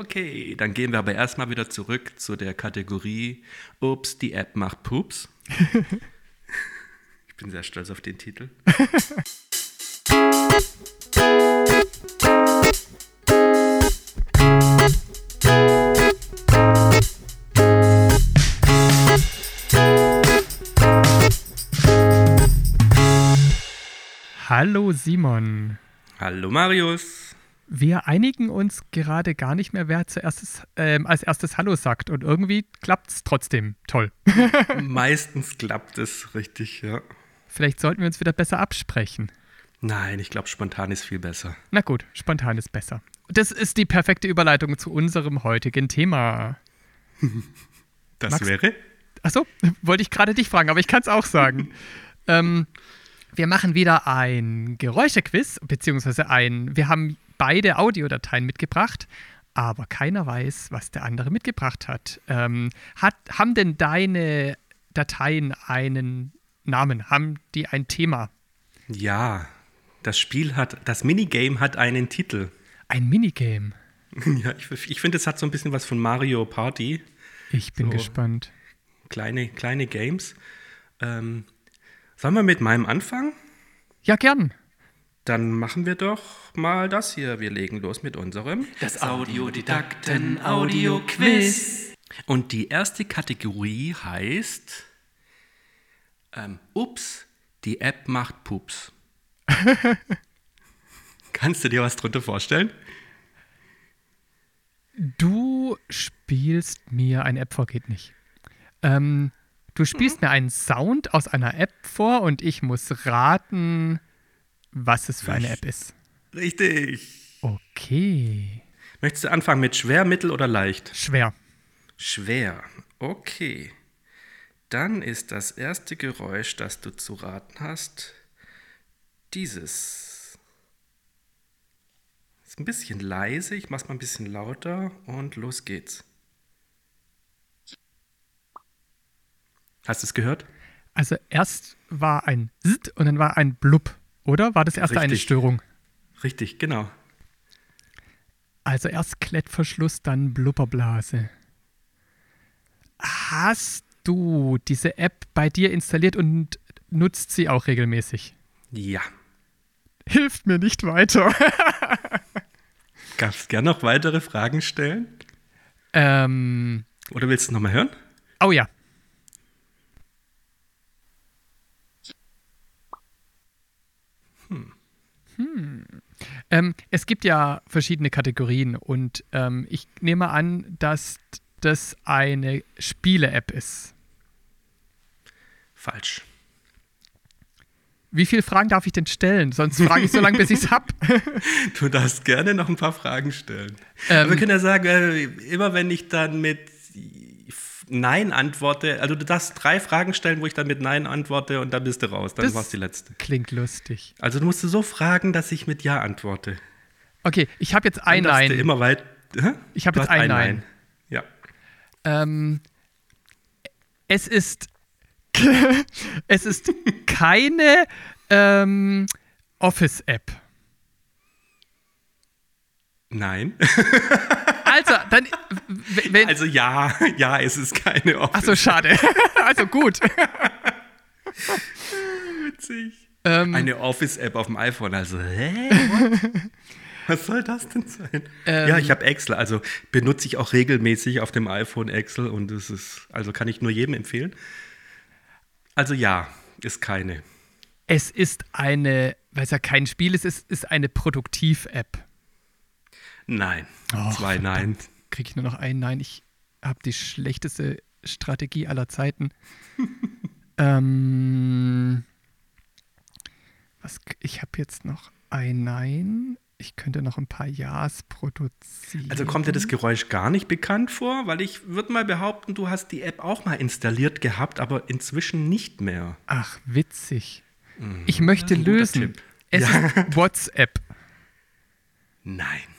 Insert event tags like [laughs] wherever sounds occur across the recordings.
Okay, dann gehen wir aber erstmal wieder zurück zu der Kategorie Ups, die App macht Pups. ich bin sehr stolz auf den Titel. Hallo Simon. Hallo Marius. Wir einigen uns gerade gar nicht mehr, wer zuerst äh, als erstes Hallo sagt. Und irgendwie klappt es trotzdem toll. [laughs] Meistens klappt es richtig, ja. Vielleicht sollten wir uns wieder besser absprechen. Nein, ich glaube, spontan ist viel besser. Na gut, spontan ist besser. Das ist die perfekte Überleitung zu unserem heutigen Thema. [laughs] Das Max, wäre? Achso, wollte ich gerade dich fragen, aber ich kann es auch sagen. [laughs] ähm, wir machen wieder ein Geräuschequiz, beziehungsweise ein, wir haben beide Audiodateien mitgebracht, aber keiner weiß, was der andere mitgebracht hat. Ähm, hat haben denn deine Dateien einen Namen? Haben die ein Thema? Ja, das Spiel hat, das Minigame hat einen Titel. Ein Minigame? [laughs] Ja, ich, ich finde, es hat so ein bisschen was von Mario Party. Ich bin so gespannt. Kleine, kleine Games. Ähm, Sollen wir mit meinem anfangen? Ja, gern. Dann machen wir doch mal das hier. Wir legen los mit unserem Das Audiodidakten Audio Quiz. Und die erste Kategorie heißt ähm, Ups, die App macht Pups. [laughs] Kannst du dir was drunter vorstellen? Du spielst mir eine App vor, geht nicht. Ähm, Du spielst mhm. mir einen Sound aus einer App vor und ich muss raten, was es für eine App ist. Richtig. Okay. Möchtest du anfangen mit schwer, mittel oder leicht? Schwer. Schwer. Okay. Dann ist das erste Geräusch, das du zu raten hast, dieses. Ist ein bisschen leise, ich mach's mal ein bisschen lauter und los geht's. Hast du es gehört? Also erst war ein Zit und dann war ein Blub, oder? War das erste Richtig. eine Störung? Richtig, genau. Also erst Klettverschluss, dann Blubberblase. Hast du diese App bei dir installiert und nutzt sie auch regelmäßig? Ja. Hilft mir nicht weiter. [laughs] Es gerne noch weitere Fragen stellen? Ähm, Oder willst du nochmal hören? Oh ja. Ähm, es gibt ja verschiedene Kategorien und ähm, ich nehme an, dass das eine Spiele-App ist. Falsch. Wie viele Fragen darf ich denn stellen? Sonst frage ich so lange, bis ich es habe. [laughs] du darfst gerne noch ein paar Fragen stellen. Ähm, Aber wir können ja sagen, äh, immer wenn ich dann mit Nein antworte, also du darfst drei Fragen stellen, wo ich dann mit Nein antworte und dann bist du raus. Dann war es die letzte. Klingt lustig. Also du musst so fragen, dass ich mit Ja antworte. Okay, ich habe jetzt ein Nein. Immer weit. Hä? Ich habe jetzt ein, ein Nein. Nein. Ja. Ähm, es ist [laughs] es ist keine ähm, Office-App. Nein. [laughs] Also, dann. Wenn, also ja, [laughs] ja, es ist keine Office. Achso, schade. [laughs] also gut. Witzig. Ähm, Eine Office-App auf dem iPhone, also, hä? Was soll das denn sein? Ähm, ja, ich habe Excel, also benutze ich auch regelmäßig auf dem iPhone Excel und es ist, also kann ich nur jedem empfehlen. Also ja, ist keine. Es ist eine, weil es ja kein Spiel ist, es ist eine Produktiv-App. Nein. Oh, Zwei Nein. Kriege ich nur noch ein Nein. Ich habe die schlechteste Strategie aller Zeiten. [laughs] ähm, was, ich habe jetzt noch ein Nein. Ich könnte noch ein paar Ja's produzieren. Also kommt dir das Geräusch gar nicht bekannt vor? Weil ich würde mal behaupten, du hast die App auch mal installiert gehabt, aber inzwischen nicht mehr. Ach, witzig. Mhm. Ich möchte lösen. Es ja. ist WhatsApp. Nein.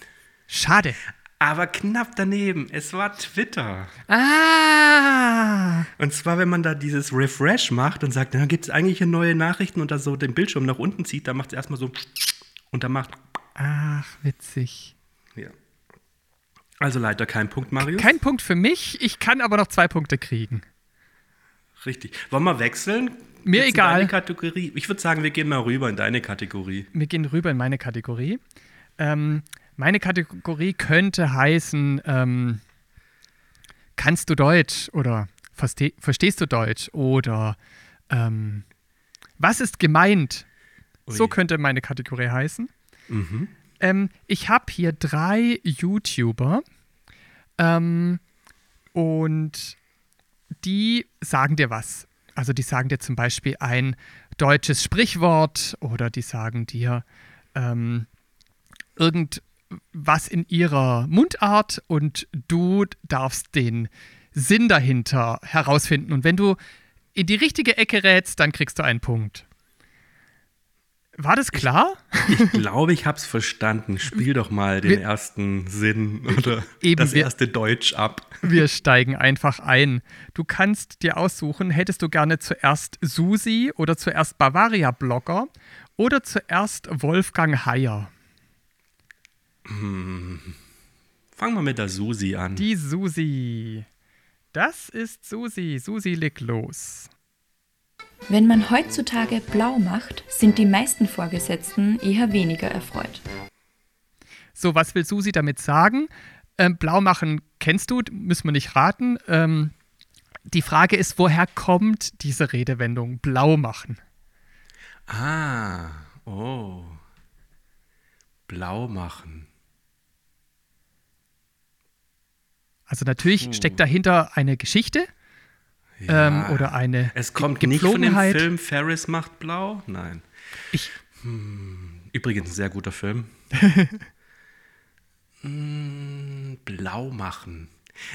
Schade. Aber knapp daneben, es war Twitter. Ah! Und zwar, wenn man da dieses Refresh macht und sagt, da gibt es eigentlich neue Nachrichten und da so den Bildschirm nach unten zieht, dann macht es erstmal so und dann macht. Ach, witzig. Ja. Also leider kein Punkt, Marius. Kein Punkt für mich, ich kann aber noch zwei Punkte kriegen. Richtig. Wollen wir wechseln? Mir in egal. Deine Kategorie? Ich würde sagen, wir gehen mal rüber in deine Kategorie. Wir gehen rüber in meine Kategorie. Ähm, meine Kategorie könnte heißen, ähm, kannst du Deutsch oder verste verstehst du Deutsch oder ähm, was ist gemeint? So Ui. könnte meine Kategorie heißen. Mhm. Ähm, ich habe hier drei YouTuber ähm, und die sagen dir was. Also die sagen dir zum Beispiel ein deutsches Sprichwort oder die sagen dir ähm, irgendwas in ihrer Mundart und du darfst den Sinn dahinter herausfinden. Und wenn du in die richtige Ecke rätst, dann kriegst du einen Punkt. War das klar? Ich glaube, ich habe es verstanden. Spiel doch mal den Wir- ersten Sinn oder Eben, das wir- erste Deutsch ab. Wir steigen einfach ein. Du kannst dir aussuchen, hättest du gerne zuerst Susi oder zuerst Bavaria-Blogger oder zuerst Wolfgang Heyer? Fangen wir mit der Susi an. Die Susi. Das ist Susi. Susi leg los. Wenn man heutzutage blau macht, sind die meisten Vorgesetzten eher weniger erfreut. So, was will Susi damit sagen? Ähm, blau machen kennst du, müssen wir nicht raten. Ähm, die Frage ist, woher kommt diese Redewendung blau machen? Ah, oh. Blau machen. Also natürlich steckt dahinter eine Geschichte Ja. ähm, oder eine Es kommt Ge- nicht von dem. Film Ferris macht blau? Nein. Ich, Übrigens ein sehr guter Film. Mm, [laughs] blau machen.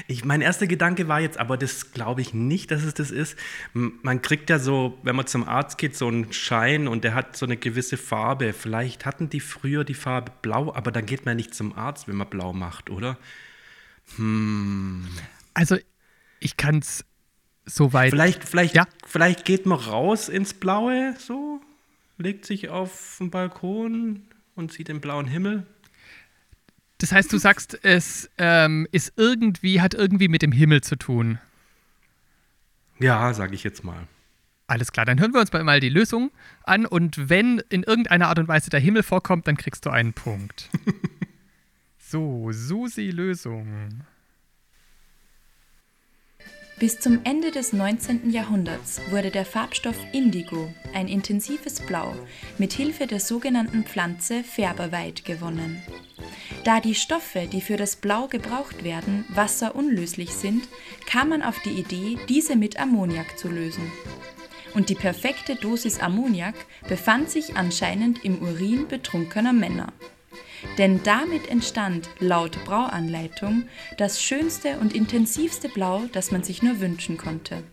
Ich, mein erster Gedanke war jetzt, aber das glaube ich nicht, dass es das ist. Man kriegt ja so, wenn man zum Arzt geht, so einen Schein und der hat so eine gewisse Farbe. Vielleicht hatten die früher die Farbe blau, aber dann geht man nicht zum Arzt, wenn man blau macht, oder? Also ich kann es soweit. Vielleicht, vielleicht, Ja. vielleicht geht man raus ins Blaue, so, legt sich auf den Balkon und sieht den blauen Himmel. Das heißt, du sagst, es ähm, ist irgendwie, hat irgendwie mit dem Himmel zu tun. Ja, sage ich jetzt mal. Alles klar, dann hören wir uns mal die Lösung an und wenn in irgendeiner Art und Weise der Himmel vorkommt, dann kriegst du einen Punkt. [laughs] so, Susi Lösung. Bis zum Ende des 19. Jahrhunderts wurde der Farbstoff Indigo, ein intensives Blau, mit Hilfe der sogenannten Pflanze Färberweid gewonnen. Da die Stoffe, die für das Blau gebraucht werden, wasserunlöslich sind, kam man auf die Idee, diese mit Ammoniak zu lösen. Und die perfekte Dosis Ammoniak befand sich anscheinend im Urin betrunkener Männer. Denn damit entstand laut Brauanleitung das schönste und intensivste Blau, das man sich nur wünschen konnte.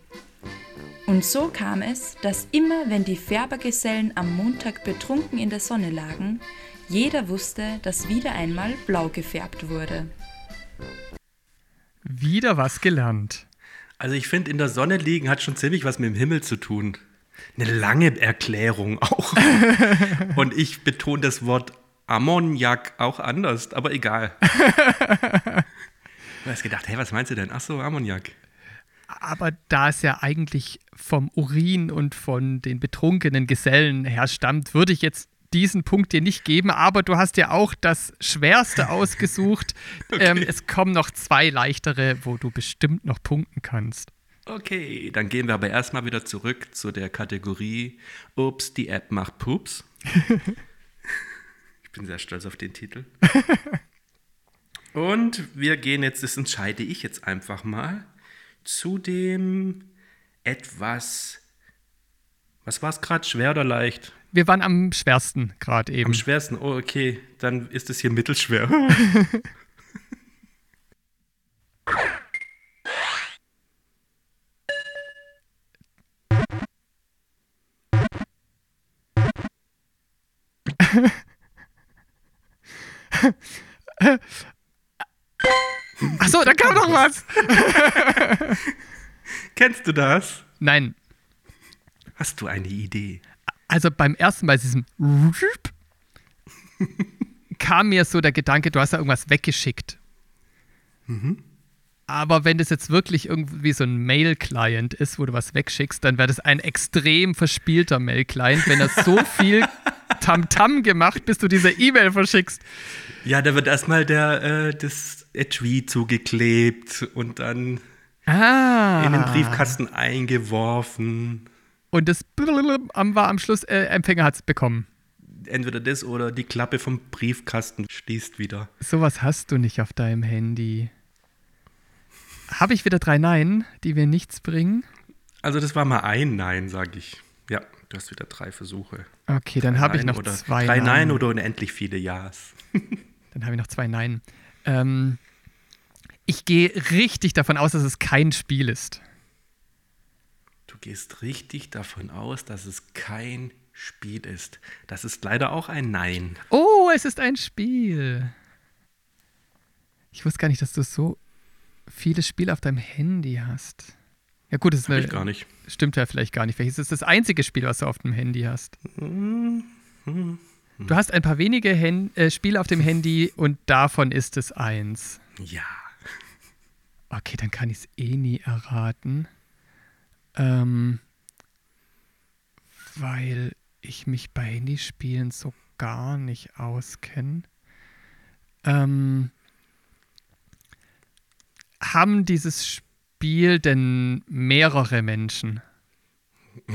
Und so kam es, dass immer wenn die Färbergesellen am Montag betrunken in der Sonne lagen, jeder wusste, dass wieder einmal blau gefärbt wurde. Wieder was gelernt. Also ich finde, in der Sonne liegen hat schon ziemlich was mit dem Himmel zu tun. Eine lange Erklärung auch. [laughs] Und ich betone das Wort Ammoniak auch anders, aber egal. Du hast gedacht, hey, was meinst du denn? Ach so, Ammoniak. Aber da es ja eigentlich vom Urin und von den betrunkenen Gesellen her stammt, würde ich jetzt diesen Punkt dir nicht geben, aber du hast ja auch das Schwerste ausgesucht. [laughs] ähm, es kommen noch zwei leichtere, wo du bestimmt noch punkten kannst. Okay, dann gehen wir aber erstmal wieder zurück zu der Kategorie Ups, die App macht Pups. [laughs] ich bin sehr stolz auf den Titel. [laughs] Und wir gehen jetzt, das entscheide ich jetzt einfach mal, zu dem etwas, was war es gerade, schwer oder leicht? Wir waren am schwersten gerade eben. Am schwersten, oh okay, dann ist es hier mittelschwer. [laughs] Achso, da kam noch was. [laughs] Kennst du das? Nein, Hast du eine Idee? also beim ersten Mal diesem kam mir so der Gedanke, du hast da irgendwas weggeschickt. Mhm. Aber wenn das jetzt wirklich irgendwie so ein Mail-Client ist, wo du was wegschickst, dann wäre das ein extrem verspielter Mail-Client, wenn er so [laughs] viel Tamtam -Tam gemacht, bis du diese E-Mail verschickst. Ja, da wird erstmal der, äh, das Etui zugeklebt und dann ah. in den Briefkasten eingeworfen. Und das war am Schluss, äh, Empfänger hat es bekommen. Entweder das oder die Klappe vom Briefkasten schließt wieder. Sowas hast du nicht auf deinem Handy. Habe ich wieder drei Nein, die wir nichts bringen? Also das war mal ein Nein, sage ich. Ja, du hast wieder drei Versuche. Okay, dann habe ich noch oder zwei Drei Nein, Nein oder unendlich viele Ja's. [laughs] dann habe ich noch zwei Nein. Ähm, ich gehe richtig davon aus, dass es kein Spiel ist. Du gehst richtig davon aus, dass es kein Spiel ist. Das ist leider auch ein Nein. Oh, es ist ein Spiel. Ich wusste gar nicht, dass du so viele Spiele auf deinem Handy hast. Ja, gut, das eine, gar nicht. Stimmt ja vielleicht gar nicht. Welches ist das einzige Spiel, was du auf dem Handy hast? Du hast ein paar wenige Hen äh, Spiele auf dem Handy und davon ist es eins. Ja. Okay, dann kann ich es eh nie erraten. Ähm, weil ich mich bei Handyspielen so gar nicht auskenne. Ähm, haben dieses Spiel denn mehrere Menschen?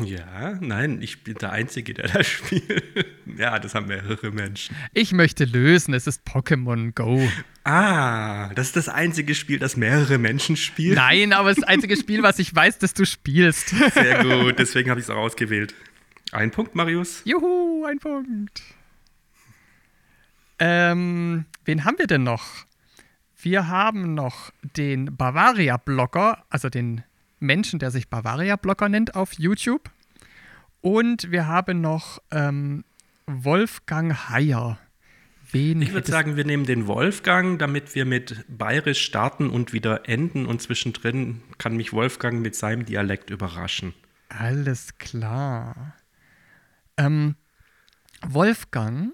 Ja, nein, ich bin der Einzige, der das spielt. [laughs] ja, das haben mehrere Menschen. Ich möchte lösen, es ist Pokémon Go. Ah, das ist das einzige Spiel, das mehrere Menschen spielen? Nein, aber das einzige [laughs] Spiel, was ich weiß, dass du spielst. Sehr gut, [laughs] deswegen habe ich es auch ausgewählt. Ein Punkt, Marius. Juhu, ein Punkt. Ähm, wen haben wir denn noch? Wir haben noch den Bavaria-Blogger, also den Menschen, der sich Bavaria-Blogger nennt auf YouTube. Und wir haben noch ähm, Wolfgang Heyer. Wen ich würde sagen, wir nehmen den Wolfgang, damit wir mit bayerisch starten und wieder enden. Und zwischendrin kann mich Wolfgang mit seinem Dialekt überraschen. Alles klar. Ähm, Wolfgang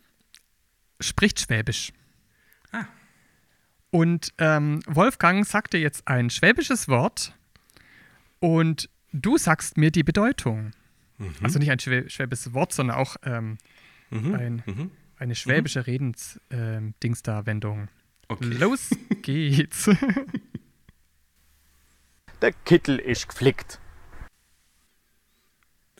spricht Schwäbisch. Und ähm, Wolfgang sagte jetzt ein schwäbisches Wort und du sagst mir die Bedeutung. Mhm. Also nicht ein schwäbisches Wort, sondern auch ähm, mhm. Ein, mhm. eine schwäbische mhm. Redens-Dings ähm, da Wendung. Okay. Los [laughs] geht's. Der Kittel ist geflickt.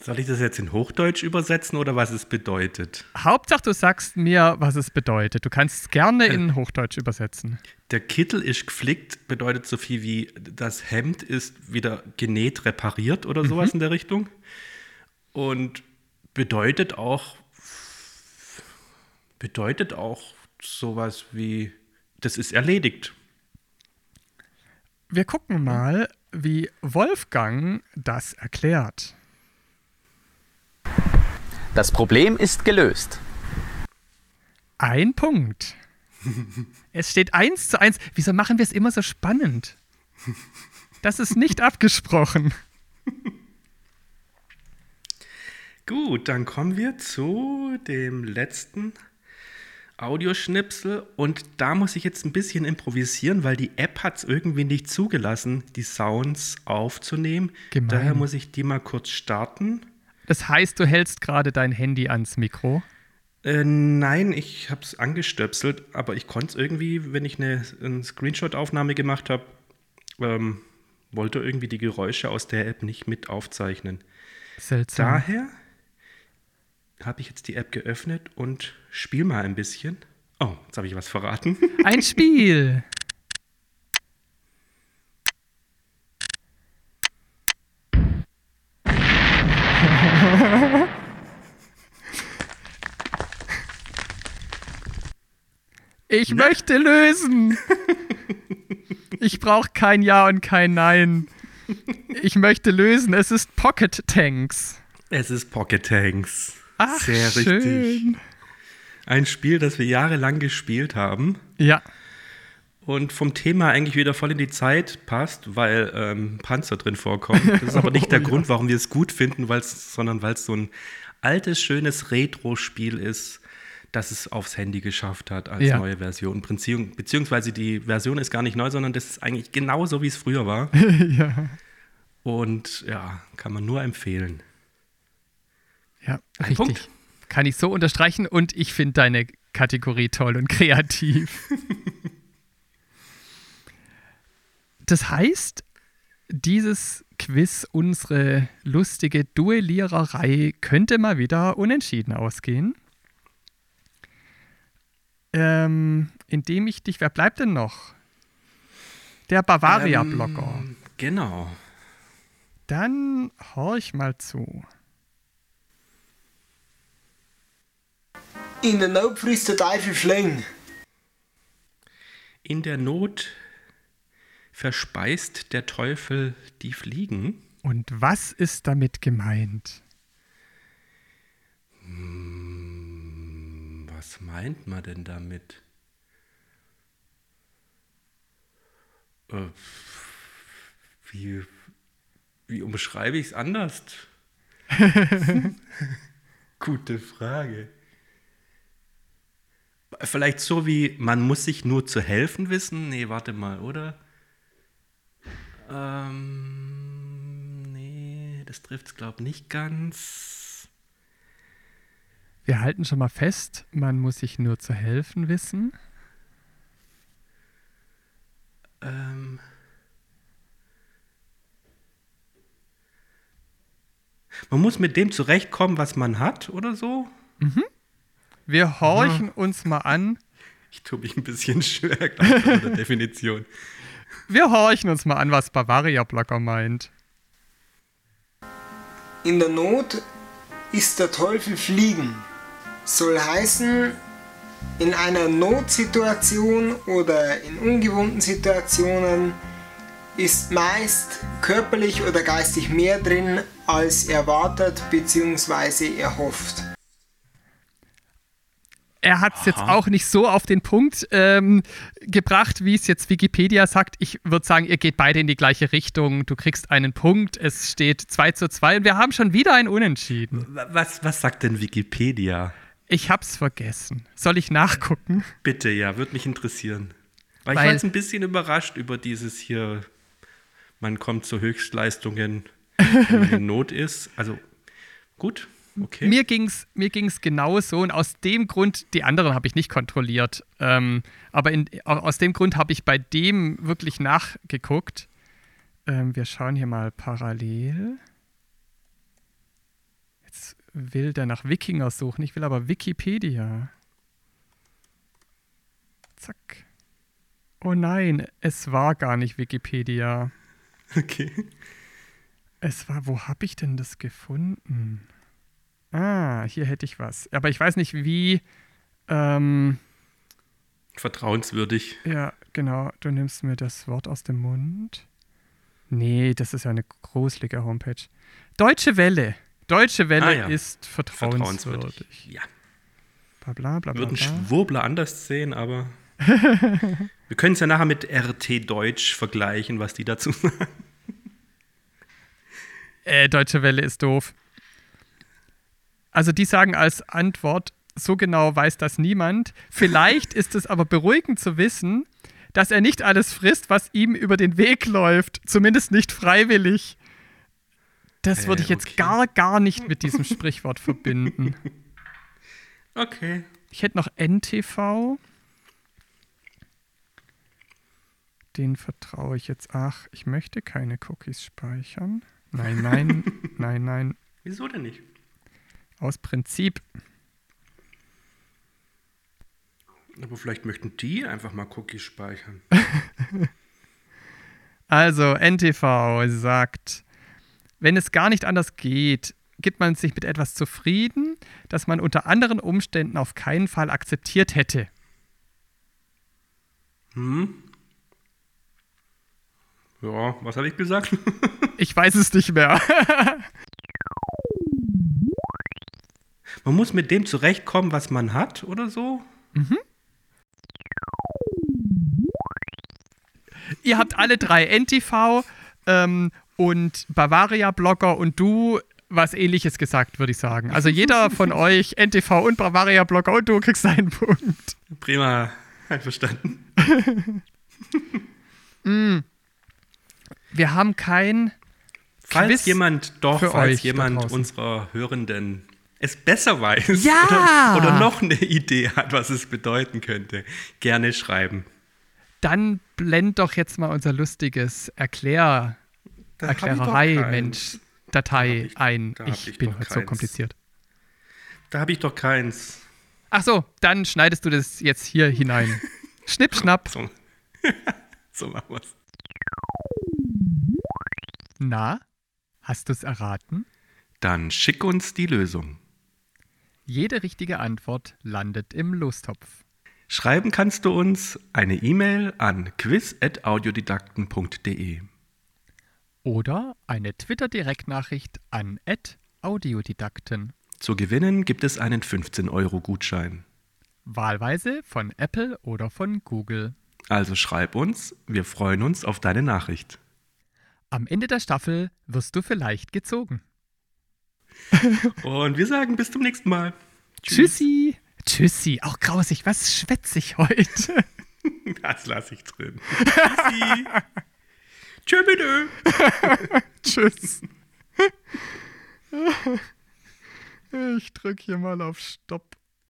Soll ich das jetzt in Hochdeutsch übersetzen oder was es bedeutet? Hauptsache, du sagst mir, was es bedeutet. Du kannst es gerne in äh, Hochdeutsch übersetzen. Der Kittel ist geflickt bedeutet so viel wie das Hemd ist wieder genäht, repariert oder sowas mhm. in der Richtung. Und bedeutet auch bedeutet auch sowas wie das ist erledigt. Wir gucken mal, wie Wolfgang das erklärt. Das Problem ist gelöst. Ein Punkt. Es steht eins zu eins. Wieso machen wir es immer so spannend? Das ist nicht abgesprochen. Gut, dann kommen wir zu dem letzten Audioschnipsel und da muss ich jetzt ein bisschen improvisieren, weil die App hat es irgendwie nicht zugelassen, die Sounds aufzunehmen. Gemein. Daher muss ich die mal kurz starten. Das heißt, du hältst gerade dein Handy ans Mikro? Äh, nein, ich habe es angestöpselt, aber ich konnte es irgendwie, wenn ich eine, eine Screenshot-Aufnahme gemacht habe, ähm, wollte irgendwie die Geräusche aus der App nicht mit aufzeichnen. Seltsam. Daher habe ich jetzt die App geöffnet und spiele mal ein bisschen. Oh, jetzt habe ich was verraten. Ein Spiel. [laughs] Ich ja. möchte lösen. Ich brauche kein Ja und kein Nein. Ich möchte lösen. Es ist Pocket Tanks. Es ist Pocket Tanks. Ach, Sehr schön. richtig. Ein Spiel, das wir jahrelang gespielt haben. Ja. Und vom Thema eigentlich wieder voll in die Zeit passt, weil ähm, Panzer drin vorkommen. Das ist aber nicht der [laughs] oh, Grund, warum wir es gut finden, sondern weil es so ein altes, schönes Retro-Spiel ist, dass es aufs Handy geschafft hat als Ja. neue Version. Beziehung, beziehungsweise die Version ist gar nicht neu, sondern das ist eigentlich genauso, wie es früher war. [laughs] ja. Und ja, kann man nur empfehlen. Ja, Ein richtig. Punkt. Kann ich so unterstreichen und ich finde deine Kategorie toll und kreativ. [laughs] das heißt, dieses Quiz, unsere lustige Duelliererei, könnte mal wieder unentschieden ausgehen. Ähm, indem ich dich, wer bleibt denn noch? Der Bavaria-Blogger. Ähm, genau. Dann horch mal zu. In der Not frisst der Teufel Schling. In der Not verspeist der Teufel die Fliegen. Und was ist damit gemeint? Was meint man denn damit? Äh, wie, wie umschreibe ich es anders? [laughs] Gute Frage. Vielleicht so wie, man muss sich nur zu helfen wissen? Nee, warte mal, oder? Ähm, nee, das trifft es, glaube ich, nicht ganz. Wir halten schon mal fest, man muss sich nur zu helfen wissen. Ähm. Man muss mit dem zurechtkommen, was man hat oder so. Wir horchen uns mal an. Ich tue mich ein bisschen schwer glaub ich, mit der Definition. Wir horchen uns mal an, was Bavaria Blocker meint. In der Not ist der Teufel fliegen. Soll heißen, in einer Notsituation oder in ungewohnten Situationen ist meist körperlich oder geistig mehr drin als erwartet bzw. erhofft. Er hat es jetzt auch nicht so auf den Punkt ähm, gebracht, wie es jetzt Wikipedia sagt. Ich würde sagen, ihr geht beide in die gleiche Richtung. Du kriegst einen Punkt. Es steht 2 zu 2 und wir haben schon wieder ein Unentschieden. Was, was sagt denn Wikipedia? Ich hab's vergessen. Soll ich nachgucken? Bitte, ja, würde mich interessieren. Weil, Weil- ich war jetzt ein bisschen überrascht über dieses hier, man kommt zu Höchstleistungen, wenn man in Not ist. Also gut, okay. Mir ging's, mir ging's genauso und aus dem Grund, die anderen habe ich nicht kontrolliert, ähm, aber in, aus dem Grund habe ich bei dem wirklich nachgeguckt. Ähm, wir schauen hier mal parallel. Will der nach Wikinger suchen, ich will aber Wikipedia. Zack. Oh nein, es war gar nicht Wikipedia. okay. Es war, wo habe ich denn das gefunden? Ah, hier hätte ich was. Aber ich weiß nicht, wie. Ähm, Vertrauenswürdig. ja, genau. Du nimmst mir das Wort aus dem Mund. Nee, das ist ja eine gruselige Homepage. Deutsche Welle. Deutsche Welle Ah, ja. ist vertrauenswürdig. Vertrauenswürdig. Ja. Bla bla bla. Würden. Schwurbler anders sehen, aber [laughs] wir können es ja nachher mit RT Deutsch vergleichen, was die dazu sagen. Äh, Deutsche Welle ist doof. Also die sagen als Antwort, so genau weiß das niemand. Vielleicht ist es aber beruhigend zu wissen, dass er nicht alles frisst, was ihm über den Weg läuft. Zumindest nicht freiwillig. Das würde Äh, ich jetzt okay. gar, gar nicht mit diesem Sprichwort verbinden. [laughs] Okay. Ich hätte noch NTV. Den vertraue ich jetzt. Ach, ich möchte keine Cookies speichern. Nein, nein, [laughs] nein, nein. Wieso denn nicht? Aus Prinzip. Aber vielleicht möchten die einfach mal Cookies speichern. [laughs] Also, NTV sagt, wenn es gar nicht anders geht, gibt man sich mit etwas zufrieden, das man unter anderen Umständen auf keinen Fall akzeptiert hätte. Hm? Ja, was habe ich gesagt? [laughs] Ich weiß es nicht mehr. Man muss mit dem zurechtkommen, was man hat oder so. Ihr habt alle drei NTV ähm, und Bavaria-Blogger und du was ähnliches gesagt, würde ich sagen. Also jeder von [laughs] euch, NTV und Bavaria Blogger und du kriegst einen Punkt. Prima, einverstanden. [laughs] mm. Wir haben kein. Falls Quiz jemand doch, für falls euch jemand unserer Hörenden es besser weiß Ja! oder, oder noch eine Idee hat, was es bedeuten könnte, gerne schreiben. Dann blend doch jetzt mal unser lustiges Erklär, Erklärerei. Mensch, Datei ich- ein. Ich, ich bin heute so keins. kompliziert. Da habe ich doch keins. Ach so, dann schneidest du das jetzt hier hinein. [laughs] Schnipp, schnapp. So, [laughs] so machen wir's. Na, hast du's erraten? Dann schick uns die Lösung. Jede richtige Antwort landet im Lostopf. Schreiben kannst du uns eine E-Mail an quiz.audiodidakten.de. Oder eine Twitter-Direktnachricht an @audiodidakten. Zu gewinnen gibt es einen 15-Euro-Gutschein. Wahlweise von Apple oder von Google. Also schreib uns, wir freuen uns auf deine Nachricht. Am Ende der Staffel wirst du vielleicht gezogen. [laughs] Und wir sagen bis zum nächsten Mal. Tschüssi. Tschüssi. Auch grausig. Was schwätze ich heute? [laughs] Das lasse ich drin. Tschüssi. [laughs] Tschö bitte. [laughs] Tschüss. Ich drück hier mal auf Stopp.